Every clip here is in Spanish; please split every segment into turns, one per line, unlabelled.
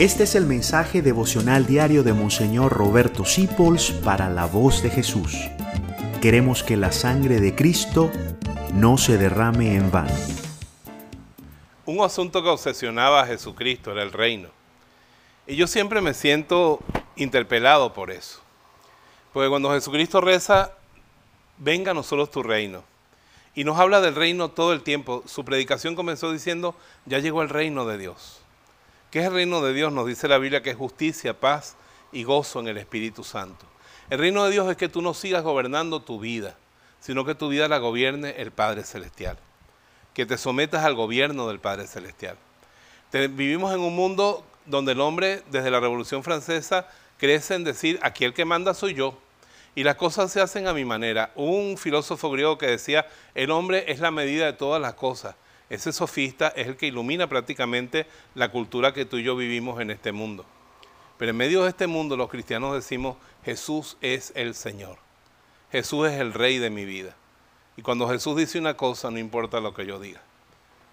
Este es el mensaje devocional diario de Monseñor Roberto Sipols para la voz de Jesús. Queremos que la sangre de Cristo no se derrame en vano.
Un asunto que obsesionaba a Jesucristo era el reino. Y yo siempre me siento interpelado por eso. Porque cuando Jesucristo reza, venga a nosotros tu reino. Y nos habla del reino todo el tiempo. Su predicación comenzó diciendo, ya llegó el reino de Dios. ¿Qué es el reino de Dios? Nos dice la Biblia que es justicia, paz y gozo en el Espíritu Santo. El reino de Dios es que tú no sigas gobernando tu vida, sino que tu vida la gobierne el Padre Celestial. Que te sometas al gobierno del Padre Celestial. vivimos en un mundo donde el hombre, desde la Revolución Francesa, crece en decir, aquí el que manda soy yo. Y las cosas se hacen a mi manera. Un filósofo griego que decía, el hombre es la medida de todas las cosas. Ese sofista es el que ilumina prácticamente la cultura que tú y yo vivimos en este mundo. Pero en medio de este mundo los cristianos decimos, Jesús es el Señor. Jesús es el Rey de mi vida. Y cuando Jesús dice una cosa, no importa lo que yo diga.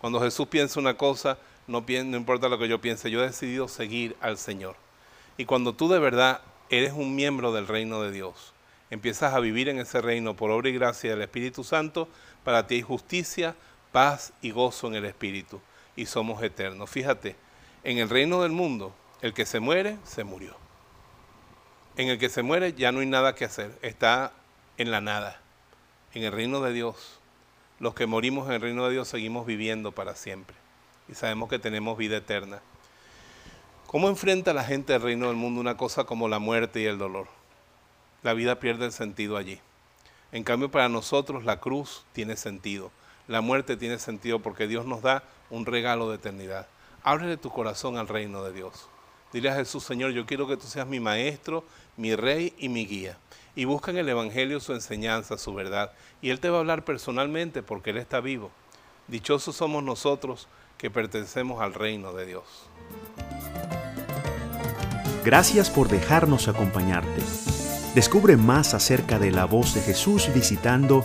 Cuando Jesús piensa una cosa, no, importa lo que yo piense. Yo he decidido seguir al Señor. Y cuando tú de verdad eres un miembro del reino de Dios, empiezas a vivir en ese reino por obra y gracia del Espíritu Santo, para ti hay justicia, paz y gozo en el Espíritu y somos eternos. Fíjate, en el reino del mundo, el que se muere, se murió. En el que se muere ya no hay nada que hacer, está en la nada. En el reino de Dios, los que morimos en el reino de Dios seguimos viviendo para siempre y sabemos que tenemos vida eterna. ¿Cómo enfrenta la gente del reino del mundo una cosa como la muerte y el dolor? La vida pierde el sentido allí. En cambio, para nosotros la cruz tiene sentido la muerte tiene sentido porque Dios nos da un regalo de eternidad. Ábrele tu corazón al reino de Dios. Dile a Jesús, Señor, yo quiero que tú seas mi maestro, mi rey y mi guía. Y busca en el Evangelio su enseñanza, su verdad. Y Él te va a hablar personalmente porque Él está vivo. Dichosos somos nosotros que pertenecemos al reino de Dios.
Gracias por dejarnos acompañarte. Descubre más acerca de la voz de Jesús visitando